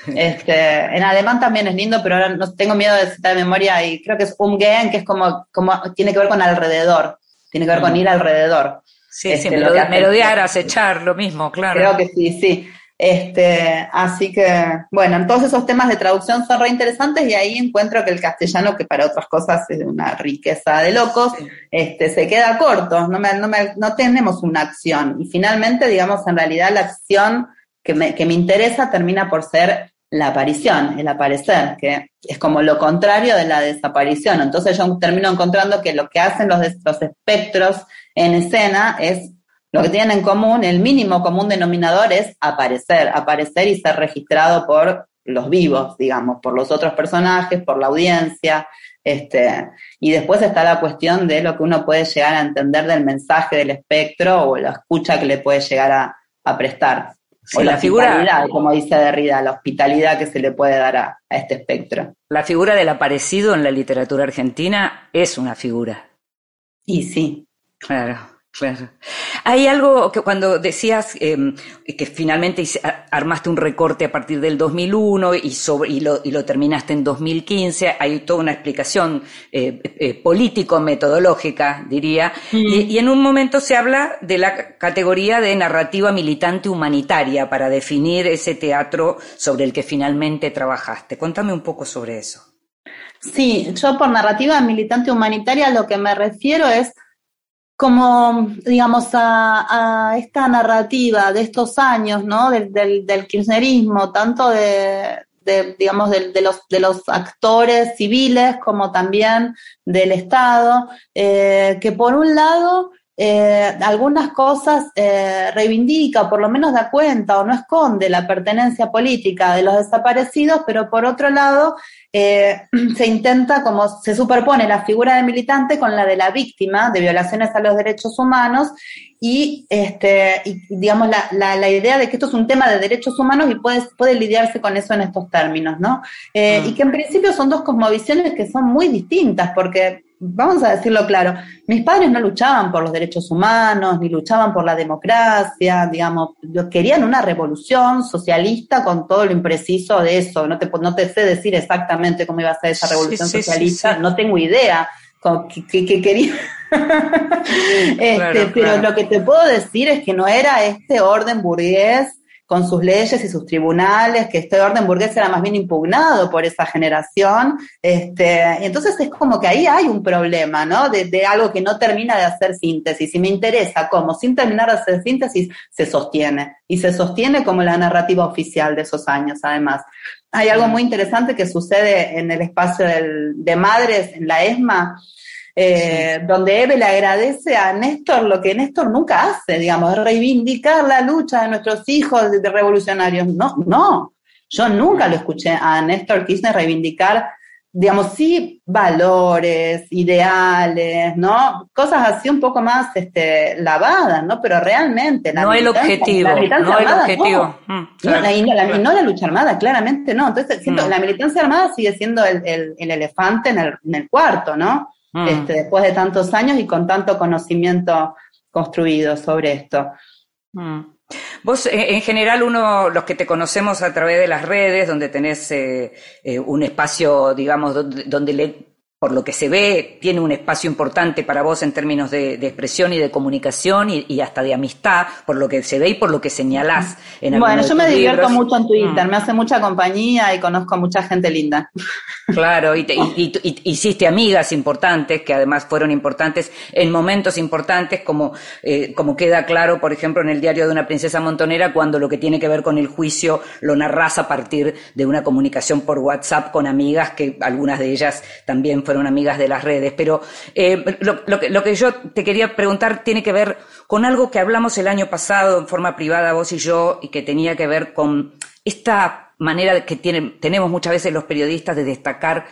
Speaker 5: Este, en alemán también es lindo, pero ahora no tengo miedo de citar de memoria y creo que es umgehen, que es como, como tiene que ver con alrededor, tiene que ver con
Speaker 1: Mm.
Speaker 5: ir alrededor.
Speaker 1: Sí,
Speaker 5: este,
Speaker 1: sí,
Speaker 5: lo que hace-
Speaker 1: melodiar, acechar, lo mismo, claro.
Speaker 5: Creo que sí, sí. Este, así que, bueno, todos esos temas de traducción son re interesantes y ahí encuentro que el castellano, que para otras cosas es una riqueza de locos,
Speaker 1: Sí.
Speaker 5: este, se queda corto, no, me- no, me- no tenemos una acción. Y finalmente, digamos, en realidad la acción que me, que me interesa termina por ser la aparición, el aparecer, que es como lo contrario de la desaparición. Entonces yo termino encontrando que lo que hacen los, los espectros en escena es lo que tienen en común, el mínimo común denominador es aparecer, aparecer y ser registrado por los vivos, digamos, por los otros personajes, por la audiencia, este, y después está la cuestión de lo que uno puede llegar a entender del mensaje del espectro o la escucha que le puede llegar a, a prestar.
Speaker 1: Sí,
Speaker 5: o la,
Speaker 1: la figura-
Speaker 5: como dice Derrida, la hospitalidad que se le puede dar a, a este espectro.
Speaker 1: La figura del aparecido en la literatura argentina es una figura.
Speaker 5: Y sí,
Speaker 1: Claro, claro. Hay algo que cuando decías eh, que finalmente armaste un recorte a partir del 2001 y, sobre, y, lo, y lo terminaste en 2015, hay toda una explicación eh, eh, político-metodológica, diría, y, y en un momento se habla de la categoría de narrativa militante humanitaria para definir ese teatro sobre el que finalmente trabajaste. Cuéntame un poco sobre eso.
Speaker 5: Sí, yo por narrativa militante humanitaria lo que me refiero es como, digamos, a, esta narrativa de estos años, ¿no? Del, del, del kirchnerismo, tanto de, de, digamos, de, de los, de los actores civiles como también del Estado, eh, que por un lado eh, algunas cosas eh, reivindica, por lo menos da cuenta o no esconde la pertenencia política de los desaparecidos, pero por otro lado eh, se intenta, como se superpone la figura del militante con la de la víctima de violaciones a los derechos humanos y, este, y digamos, la, la, la idea de que esto es un tema de derechos humanos y puede, puede lidiarse con eso en estos términos, ¿no? Eh. Y que en principio son dos cosmovisiones que son muy distintas, porque, vamos a decirlo claro, mis padres no luchaban por los derechos humanos, ni luchaban por la democracia, digamos, querían una revolución socialista con todo lo impreciso de eso, no te, no te sé decir exactamente cómo iba a ser esa revolución
Speaker 1: sí,
Speaker 5: socialista,
Speaker 1: sí.
Speaker 5: no tengo idea qué quería. Este,
Speaker 1: Claro,
Speaker 5: pero
Speaker 1: claro.
Speaker 5: lo que te puedo decir es que no era este orden burgués con sus leyes y sus tribunales, que este orden burgués era más bien impugnado por esa generación. Este, y entonces es como que ahí hay un problema, ¿no? De, de algo que no termina de hacer síntesis. Y me interesa cómo, sin terminar de hacer síntesis, se sostiene. Y se sostiene como la narrativa oficial de esos años, además. Hay algo muy interesante que sucede en el espacio del- de madres, en la ESMA, eh, donde Eve le agradece a Néstor lo que Néstor nunca hace, digamos, reivindicar la lucha de nuestros hijos de, revolucionarios. No, no, yo nunca lo escuché a Néstor Kirchner reivindicar, digamos, sí, valores, ideales, ¿no? Cosas así un poco más este, lavadas, ¿no? Pero realmente... la
Speaker 1: No el objetivo,
Speaker 5: la
Speaker 1: no el
Speaker 5: armada,
Speaker 1: objetivo.
Speaker 5: no.
Speaker 1: Mm,
Speaker 5: No,
Speaker 1: claro.
Speaker 5: la, no la- no la lucha armada, claramente no. Entonces, siento,
Speaker 1: Mm.
Speaker 5: la militancia armada sigue siendo el, el- el elefante en el, en el cuarto, ¿no?
Speaker 1: Mm.
Speaker 5: Este, después de tantos años y con tanto conocimiento construido sobre esto.
Speaker 1: Mm. Vos, eh, en general, uno, los que te conocemos a través de las redes, donde tenés eh, eh, un espacio, digamos, donde, donde le- por lo que se ve, tiene un espacio importante para vos en términos de, de expresión y de comunicación y, y hasta de amistad, por lo que se ve y por lo que señalás en
Speaker 5: Bueno, yo me divierto
Speaker 1: libros.
Speaker 5: mucho en Twitter,
Speaker 1: Mm.
Speaker 5: me hace mucha compañía y conozco a mucha gente linda.
Speaker 1: Claro, y, te- y- y- y- hiciste amigas importantes, que además fueron importantes en momentos importantes, como, eh, como queda claro, por ejemplo, en el diario de una princesa montonera, cuando lo que tiene que ver con el juicio lo narras a partir de una comunicación por WhatsApp con amigas, que algunas de ellas también fueron amigas de las redes. Pero eh, lo, que yo te quería preguntar tiene que ver con algo que hablamos el año pasado en forma privada, vos y yo, y que tenía que ver con esta manera que tienen, tenemos muchas veces los periodistas de destacar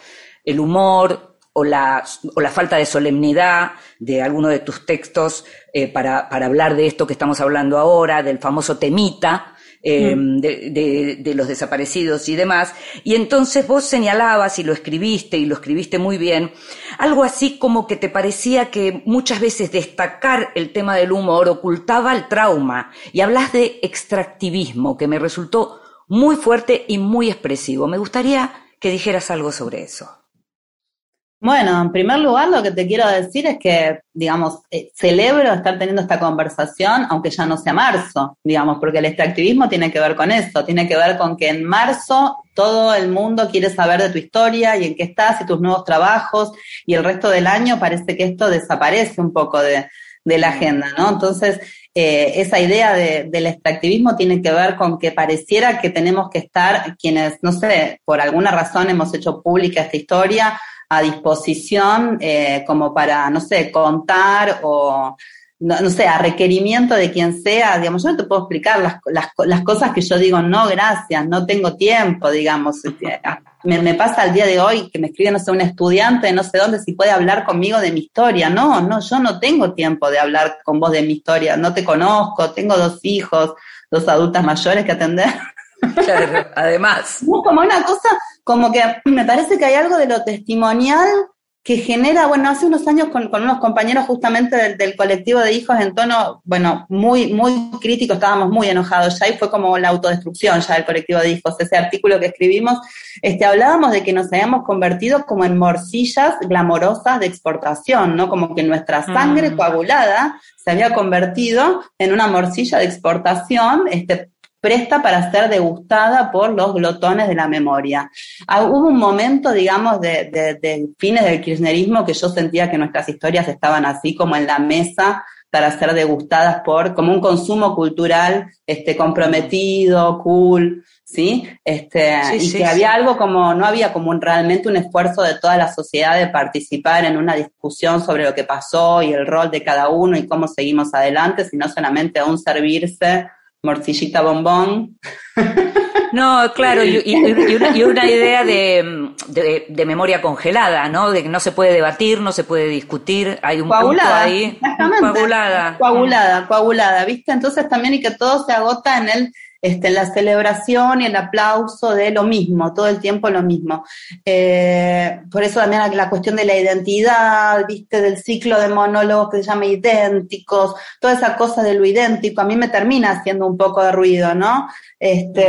Speaker 1: el humor o la, o la falta de solemnidad de alguno de tus textos eh, para, para hablar de esto que estamos hablando ahora, del famoso temita. Eh, de, de- de los desaparecidos y demás. Y entonces vos señalabas y lo escribiste y lo escribiste muy bien, algo así como que te parecía que muchas veces destacar el tema del humor ocultaba el trauma y hablas de extractivismo que me resultó muy fuerte y muy expresivo. Me gustaría que dijeras algo sobre eso.
Speaker 5: Bueno, en primer lugar, lo que te quiero decir es que, digamos, eh, celebro estar teniendo esta conversación, aunque ya no sea marzo, digamos, porque el extractivismo tiene que ver con eso, tiene que ver con que en marzo todo el mundo quiere saber de tu historia y en qué estás y tus nuevos trabajos, y el resto del año parece que esto desaparece un poco de, de la agenda, ¿no? Entonces, eh, esa idea de- del extractivismo tiene que ver con que pareciera que tenemos que estar quienes, no sé, por alguna razón hemos hecho pública esta historia, a disposición eh, como para, no sé, contar o, no, no sé, a requerimiento de quien sea, digamos, yo no te puedo explicar las, las, las cosas que yo digo, no, gracias, no tengo tiempo, digamos. Este, Me, me pasa el día de hoy que me escribe, no sé, un estudiante de no sé dónde si puede hablar conmigo de mi historia. No, no, yo no tengo tiempo de hablar con vos de mi historia, no te conozco, tengo dos hijos, dos adultas mayores que atender.
Speaker 1: Claro, además.
Speaker 5: No, como una cosa, como que me parece que hay algo de lo testimonial que genera, bueno, hace unos años con, con unos compañeros justamente del, del colectivo de hijos en tono, bueno, muy, muy crítico, estábamos muy enojados ya y fue como la autodestrucción ya del colectivo de hijos. Ese artículo que escribimos, este, hablábamos de que nos habíamos convertido como en morcillas glamorosas de exportación, ¿no? Como que nuestra sangre
Speaker 1: Mm.
Speaker 5: coagulada se había convertido en una morcilla de exportación, este, presta para ser degustada por los glotones de la memoria. Ah, hubo un momento, digamos, de, de- de fines del kirchnerismo que yo sentía que nuestras historias estaban así como en la mesa para ser degustadas por, como un consumo cultural este, comprometido, cool, ¿sí? Este,
Speaker 1: Sí,
Speaker 5: y
Speaker 1: sí,
Speaker 5: que
Speaker 1: sí.
Speaker 5: había algo como, no había como un- realmente un esfuerzo de toda la sociedad de participar en una discusión sobre lo que pasó y el rol de cada uno y cómo seguimos adelante, sino solamente aún servirse morcillita bombón.
Speaker 1: No, claro, y, y- y una, y una idea de, de- de memoria congelada, ¿no? De que no se puede debatir, no se puede discutir, hay un punto
Speaker 5: coagulada,
Speaker 1: ahí.
Speaker 5: exactamente.
Speaker 1: Coagulada.
Speaker 5: Coagulada, coagulada, ¿viste? Entonces también y que todo se agota en el, este, en la celebración y el aplauso de lo mismo, todo el tiempo lo mismo. Eh, por eso también la, la cuestión de la identidad, ¿viste? Del ciclo de monólogos que se llama idénticos, toda esa cosa de lo idéntico, a mí me termina haciendo un poco de ruido, ¿no? Este,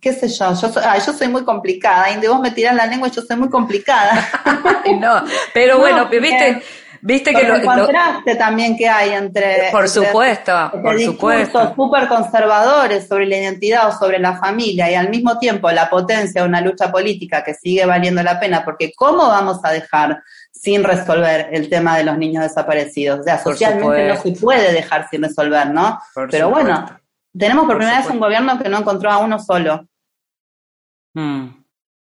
Speaker 5: qué sé yo, yo, soy, yo soy muy complicada, y de vos me tirás la lengua y yo soy muy complicada.
Speaker 1: No, pero
Speaker 5: No,
Speaker 1: bueno, viste, Viste que lo,
Speaker 5: contraste también que hay entre...
Speaker 1: por
Speaker 5: entre-
Speaker 1: supuesto,
Speaker 5: entre
Speaker 1: por
Speaker 5: discursos
Speaker 1: supuesto.
Speaker 5: súper conservadores sobre la identidad o sobre la familia y al mismo tiempo la potencia de una lucha política que sigue valiendo la pena, porque ¿cómo vamos a dejar sin resolver el tema de los niños desaparecidos? O sea,
Speaker 1: Por
Speaker 5: socialmente no se puede dejar sin resolver, ¿no?
Speaker 1: Por
Speaker 5: Pero
Speaker 1: supuesto.
Speaker 5: bueno, tenemos por,
Speaker 1: Por
Speaker 5: primera vez un gobierno que no encontró a uno solo.
Speaker 1: Mm.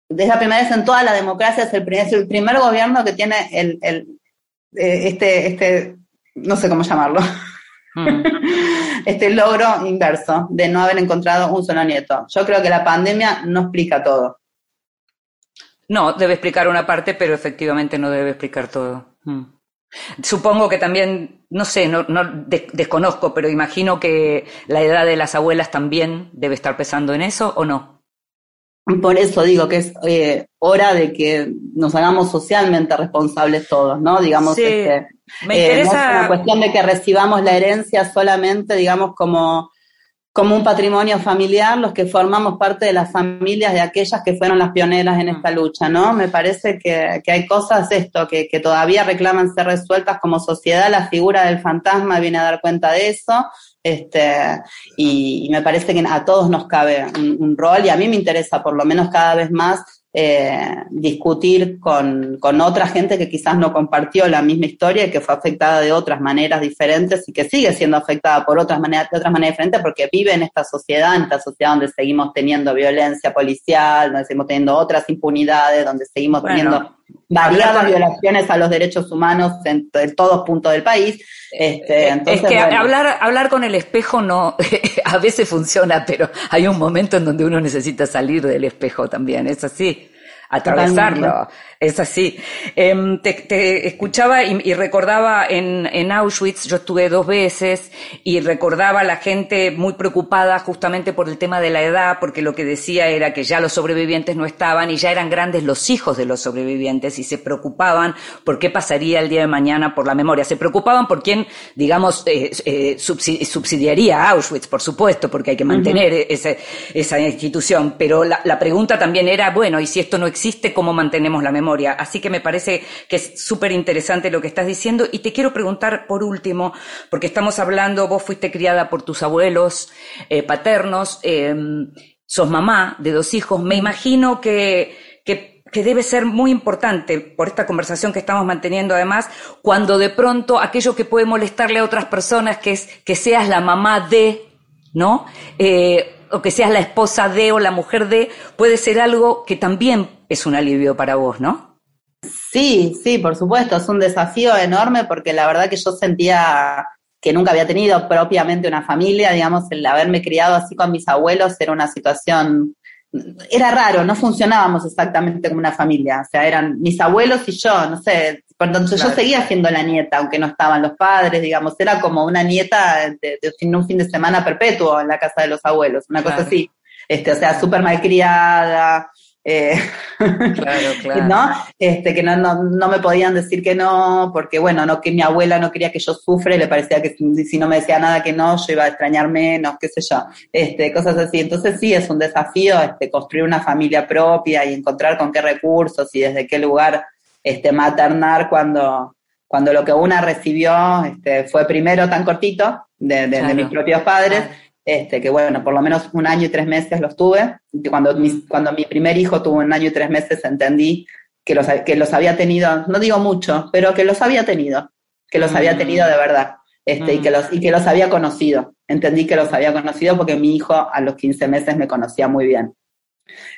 Speaker 5: Es la primera vez en toda la democracia, es el primer, es el primer gobierno que tiene el, el, eh, este, este, no sé cómo llamarlo,
Speaker 1: Mm.
Speaker 5: este logro inverso de no haber encontrado un solo nieto. Yo creo que la pandemia no explica todo.
Speaker 1: No, debe explicar una parte, pero efectivamente no debe explicar todo. Mm. Supongo que también, no sé, no, no de- desconozco, pero imagino que la edad de las abuelas también debe estar pesando en eso, ¿o no?
Speaker 5: Por eso digo que es eh, hora de que nos hagamos socialmente responsables todos, ¿no? Digamos,
Speaker 1: Sí,
Speaker 5: este,
Speaker 1: Me
Speaker 5: Eh, no es una cuestión de que recibamos la herencia solamente, digamos, como, como un patrimonio familiar, los que formamos parte de las familias de aquellas que fueron las pioneras en esta lucha, ¿no? Me parece que, que hay cosas, esto, que, que todavía reclaman ser resueltas como sociedad. La figura del fantasma viene a dar cuenta de eso. Este, y, y me parece que a todos nos cabe un, un rol y a mí me interesa por lo menos cada vez más eh, discutir con, con otra gente que quizás no compartió la misma historia y que fue afectada de otras maneras diferentes y que sigue siendo afectada por otras maneras, de otras maneras diferentes porque vive en esta sociedad, en esta sociedad donde seguimos teniendo violencia policial, donde seguimos teniendo otras impunidades, donde seguimos
Speaker 1: Bueno,
Speaker 5: teniendo variadas violaciones a los derechos humanos en, en todos puntos del país. Este, entonces,
Speaker 1: es que
Speaker 5: bueno.
Speaker 1: hablar, hablar con el espejo no, a veces funciona, pero hay un momento en donde uno necesita salir del espejo también, es así, atravesarlo,
Speaker 5: Totalmente.
Speaker 1: Es así. Em, te, te escuchaba y, y recordaba en, en Auschwitz, yo estuve dos veces y recordaba a la gente muy preocupada justamente por el tema de la edad, porque lo que decía era que ya los sobrevivientes no estaban y ya eran grandes los hijos de los sobrevivientes y se preocupaban por qué pasaría el día de mañana por la memoria. Se preocupaban por quién, digamos, eh, eh, subsi- subsidiaría a Auschwitz, por supuesto, porque hay que mantener ese- esa institución. Pero la, la pregunta también era, bueno, y si esto no existe, ¿cómo mantenemos la memoria? Así que me parece que es súper interesante lo que estás diciendo. Y te quiero preguntar por último, porque estamos hablando, vos fuiste criada por tus abuelos eh, paternos, eh, sos mamá de dos hijos. Me imagino que, que, que debe ser muy importante por esta conversación que estamos manteniendo además, cuando de pronto aquello que puede molestarle a otras personas, que es que seas la mamá de, ¿no? Eh, o que seas la esposa de o la mujer de, puede ser algo que también es un alivio para vos, ¿no?
Speaker 5: Sí, sí, por supuesto, es un desafío enorme porque la verdad que yo sentía que nunca había tenido propiamente una familia, digamos, el haberme criado así con mis abuelos era una situación, era raro, no funcionábamos exactamente como una familia, o sea, eran mis abuelos y yo, no sé, por entonces
Speaker 1: Claro.
Speaker 5: yo seguía siendo la nieta, aunque no estaban los padres, digamos, era como una nieta de, un fin de semana perpetuo en la casa de los abuelos, una cosa así, este, o sea, súper malcriada, eh,
Speaker 1: Claro,
Speaker 5: ¿no? Este, que no, no, no me podían decir que no, porque bueno, no que mi abuela no quería que yo sufre, le parecía que si, no me decía nada que no, yo iba a extrañar menos, qué sé yo, este, cosas así. Entonces sí, es un desafío este, construir una familia propia y encontrar con qué recursos y desde qué lugar este, maternar cuando, cuando lo que una recibió este, fue primero tan cortito de, de- de
Speaker 1: Claro.
Speaker 5: mis propios padres, este, que bueno, por lo menos un año y tres meses los tuve. Cuando, mi, cuando mi primer hijo tuvo un año y tres meses entendí que los, que los había tenido, no digo mucho, pero que los había tenido, que los había tenido de verdad, este, y, que los, y que los había conocido. Entendí que los había conocido porque mi hijo a los 15 meses me conocía muy bien.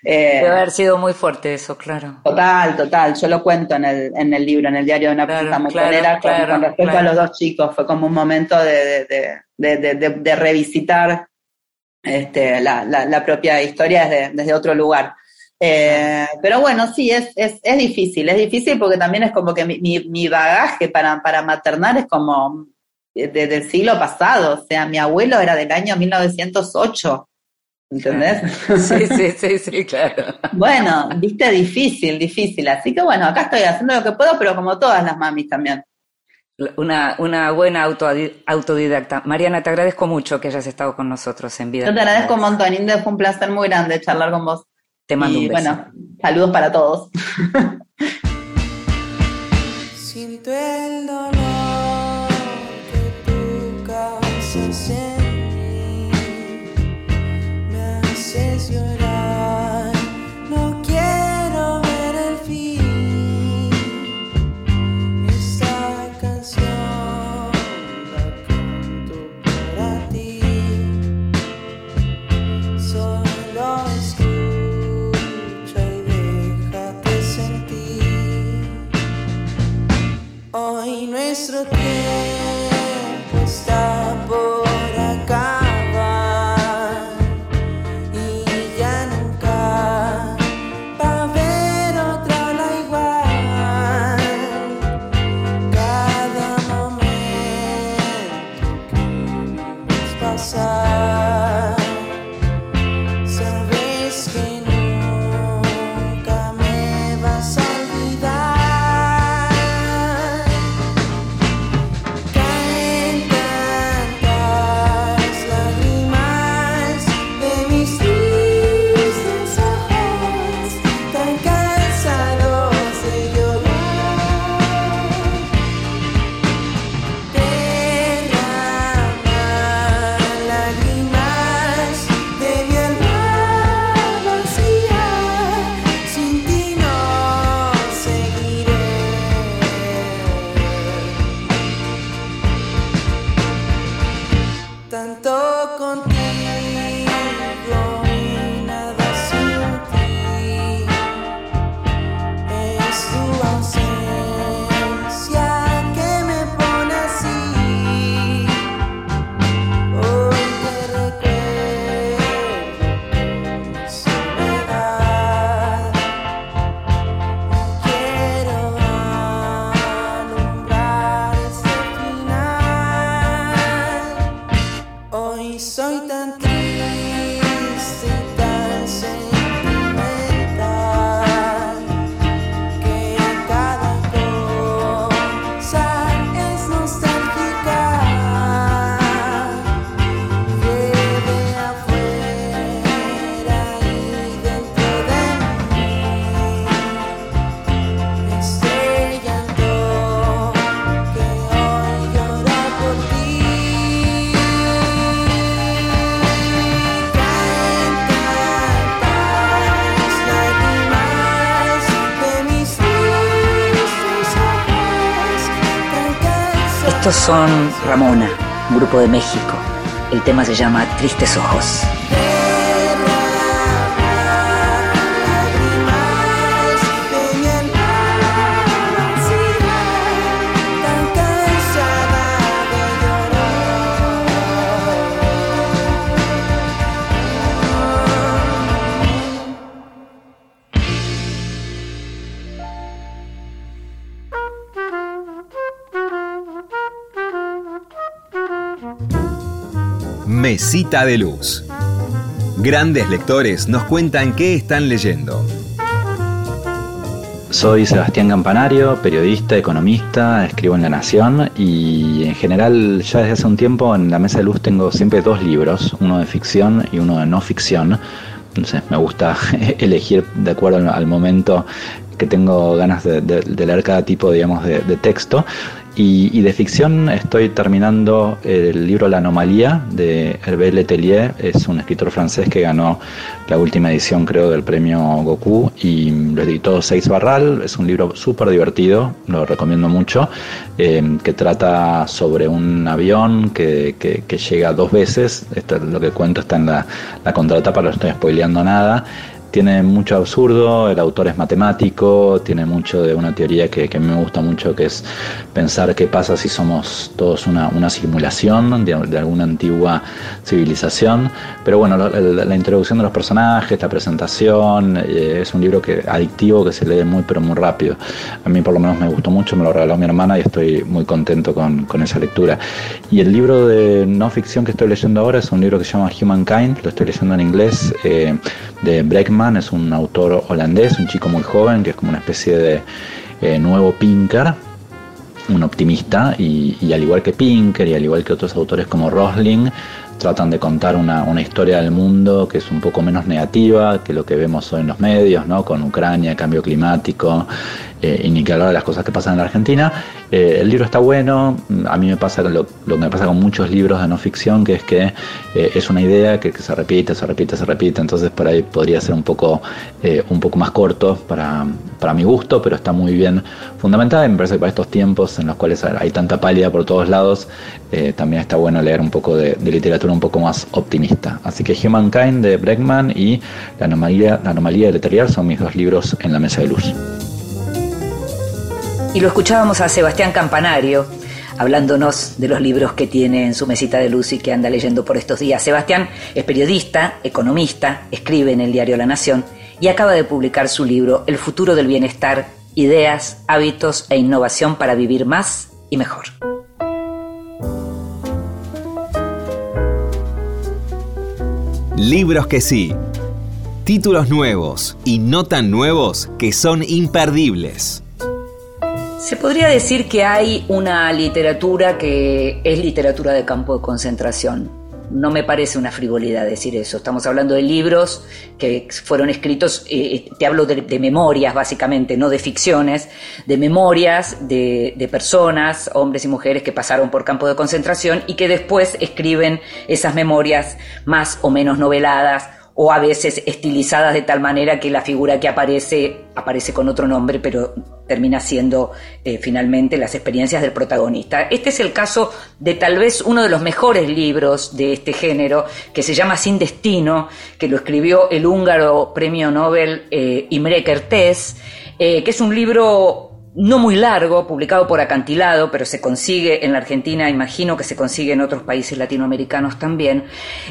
Speaker 5: Eh,
Speaker 1: Debe haber sido muy fuerte eso, claro.
Speaker 5: Total, total. Yo lo cuento en el, en el libro, en el diario de una
Speaker 1: Claro, claro,
Speaker 5: montonera, con,
Speaker 1: claro,
Speaker 5: con respecto a los dos chicos. Fue como un momento de, de, de, de, revisitar este, la, la, la propia historia desde, desde otro lugar. Eh, pero bueno, sí, es, es, es difícil, es difícil porque también es como que mi, mi, mi bagaje para, para maternar es como de- de- del siglo pasado, o sea, mi abuelo era del año 1908, ¿entendés?
Speaker 1: Sí, sí, sí, sí, claro.
Speaker 5: Bueno, viste, difícil, difícil. Así que bueno, acá estoy haciendo lo que puedo, pero como todas las mamis también.
Speaker 1: Una, una buena autodi- autodidacta. Mariana, te agradezco mucho que hayas estado con nosotros en vida.
Speaker 5: Yo te agradezco un montón, Inde, fue un placer muy grande charlar con vos.
Speaker 1: Te mando
Speaker 5: y
Speaker 1: un beso.
Speaker 5: bueno, saludos para todos.
Speaker 1: son Ramona, un grupo de México. El tema se llama Tristes Ojos.
Speaker 3: Mesita de Luz. Grandes lectores nos cuentan qué están leyendo.
Speaker 6: Soy Sebastián Campanario, periodista, economista, escribo en La Nación y en general ya desde hace un tiempo en la mesa de luz tengo siempre dos libros, uno de ficción y uno de no ficción. Entonces me gusta elegir de acuerdo al- momento que tengo ganas de, leer cada tipo digamos, de texto. Y, y de ficción estoy terminando el libro La Anomalía de Hervé Letelier, es un escritor francés que ganó la última edición creo del premio Goku y lo editó Seis Barral, es un libro súper divertido, lo recomiendo mucho, eh, que trata sobre un avión que, que- que llega dos veces, esto es lo que cuento está en la, la contratapa, no estoy spoileando nada, tiene mucho absurdo, el autor es matemático, tiene mucho de una teoría que, que me gusta mucho, que es pensar qué pasa si somos todos una, una simulación de, de alguna antigua civilización. Pero bueno, la, la- la introducción de los personajes, la presentación, eh, es un libro que, adictivo que se lee muy pero muy rápido. A mí por lo menos me gustó mucho, me lo regaló mi hermana y estoy muy contento con, con esa lectura. Y el libro de no ficción que estoy leyendo ahora es un libro que se llama Humankind, lo estoy leyendo en inglés, eh, de Breckman, es un autor holandés, un chico muy joven que es como una especie de eh, nuevo Pinker, un optimista y, al igual que Pinker y al igual que otros autores como Rosling, tratan de contar una, una historia del mundo que es un poco menos negativa que lo que vemos hoy en los medios, ¿no? con Ucrania, cambio climático eh, y ni que hablar de las cosas que pasan en la Argentina. Eh, el libro está bueno, a mí me pasa lo, que me pasa con muchos libros de no ficción, que es que eh, es una idea que, se repite, se repite, se repite, entonces por ahí podría ser un poco, un poco más corto para, para mi gusto, pero está muy bien fundamentada y me parece que para estos tiempos en los cuales hay tanta pálida por todos lados, también está bueno leer un poco de, de literatura un poco más optimista. Así que Humankind de Bregman y La anomalía, la anomalía de Leterial son mis dos libros en la mesa de luz.
Speaker 1: Y lo escuchábamos a Sebastián Campanario hablándonos de los libros que tiene en su mesita de luz y que anda leyendo por estos días. Sebastián es periodista, economista, escribe en el diario La Nación y acaba de publicar su libro El futuro del bienestar, ideas, hábitos e innovación para vivir más y mejor.
Speaker 3: Libros que sí. Títulos nuevos y no tan nuevos que son imperdibles.
Speaker 1: Se podría decir que hay una literatura que es literatura de campo de concentración. No me parece una frivolidad decir eso. Estamos hablando de libros que fueron escritos, eh, te hablo de, memorias básicamente, no de ficciones, de memorias de, de personas, hombres y mujeres que pasaron por campo de concentración y que después escriben esas memorias más o menos noveladas o a veces estilizadas de tal manera que la figura que aparece aparece con otro nombre, pero termina siendo eh, finalmente las experiencias del protagonista. Este es el caso de tal vez uno de los mejores libros de este género, que se llama Sin Destino, que lo escribió el húngaro premio Nobel eh, Imre Kertész, eh, que es un libro no muy largo, publicado por Acantilado, pero se consigue en la Argentina, imagino que se consigue en otros países latinoamericanos también,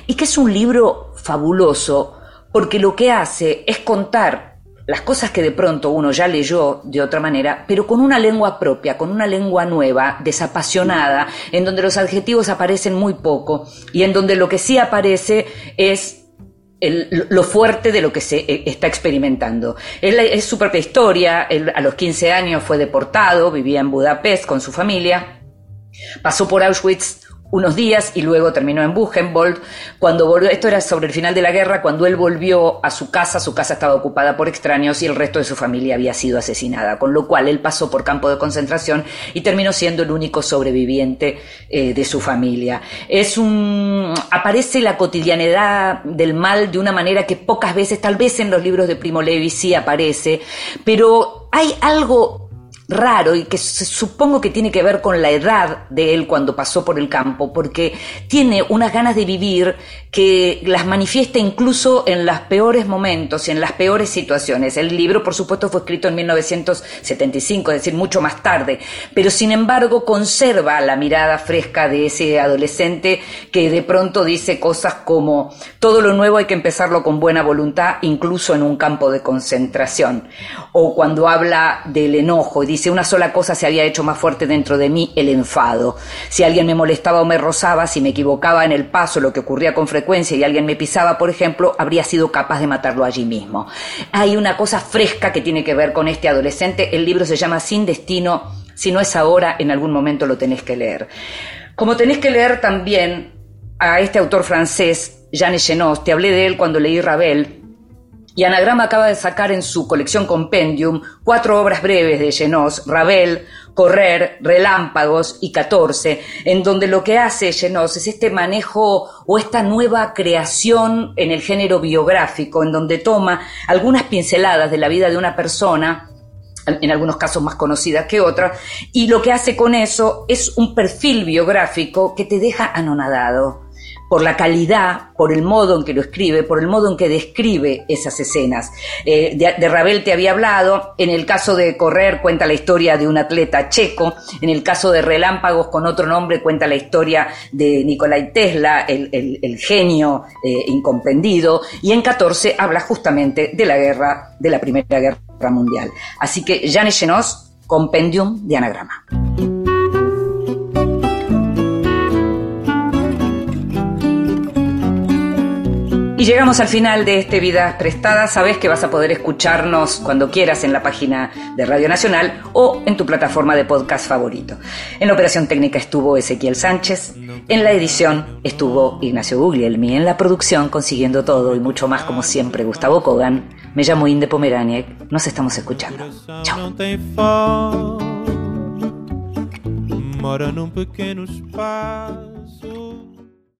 Speaker 1: y que es un libro fabuloso porque lo que hace es contar las cosas que de pronto uno ya leyó de otra manera, pero con una lengua propia, con una lengua nueva, desapasionada, en donde los adjetivos aparecen muy poco y en donde lo que sí aparece es lo fuerte de lo que se eh, está experimentando. Es su propia historia, él a los 15 años fue deportado, vivía en Budapest con su familia, pasó por Auschwitz unos días y luego terminó en Buchenwald. Cuando volvió, esto era sobre el final de la guerra, cuando él volvió a su casa, su casa estaba ocupada por extraños y el resto de su familia había sido asesinada, con lo cual él pasó por campo de concentración y terminó siendo el único sobreviviente eh, de su familia. Es un aparece la cotidianidad del mal de una manera que pocas veces, tal vez en los libros de Primo Levi sí aparece, pero hay algo raro y que supongo que tiene que ver con la edad de él cuando pasó por el campo, porque tiene unas ganas de vivir que las manifiesta incluso en los peores momentos y en las peores situaciones. El libro, por supuesto, fue escrito en 1975, es decir, mucho más tarde, pero sin embargo conserva la mirada fresca de ese adolescente que de pronto dice cosas como todo lo nuevo hay que empezarlo con buena voluntad, incluso en un campo de concentración. O cuando habla del enojo y dice una sola cosa se había hecho más fuerte dentro de mí, el enfado. Si alguien me molestaba o me rozaba, si me equivocaba en el paso, lo que ocurría con frecuencia, y alguien me pisaba, por ejemplo, habría sido capaz de matarlo allí mismo. Hay una cosa fresca que tiene que ver con este adolescente. El libro se llama Sin Destino. Si no es ahora, en algún momento lo tenés que leer. Como tenés que leer también a este autor francés, Jean Genos, te hablé de él cuando leí Ravel, y Anagrama acaba de sacar en su colección Compendium cuatro obras breves de Genos, Ravel, Correr, Relámpagos y 14, en donde lo que hace Genos es este manejo o esta nueva creación en el género biográfico, en donde toma algunas pinceladas de la vida de una persona, en algunos casos más conocidas que otras, y lo que hace con eso es un perfil biográfico que te deja anonadado por la calidad, por el modo en que lo escribe, por el modo en que describe esas escenas. Eh, de, de, te había hablado, en el caso de Correr cuenta la historia de un atleta checo, en el caso de Relámpagos con otro nombre cuenta la historia de Nikolai Tesla, el, genio eh, incomprendido, y en 14 habla justamente de la guerra, de la Primera Guerra Mundial. Así que Janes Genos, compendium de anagrama. Y llegamos al final de este Vidas Prestadas. Sabes que vas a poder escucharnos cuando quieras en la página de Radio Nacional o en tu plataforma de podcast favorito. En la operación técnica estuvo Ezequiel Sánchez, en la edición estuvo Ignacio Guglielmi, en la producción consiguiendo todo y mucho más como siempre Gustavo Kogan.
Speaker 2: Me llamo Inde Pomeraniec. Nos estamos escuchando.
Speaker 7: coração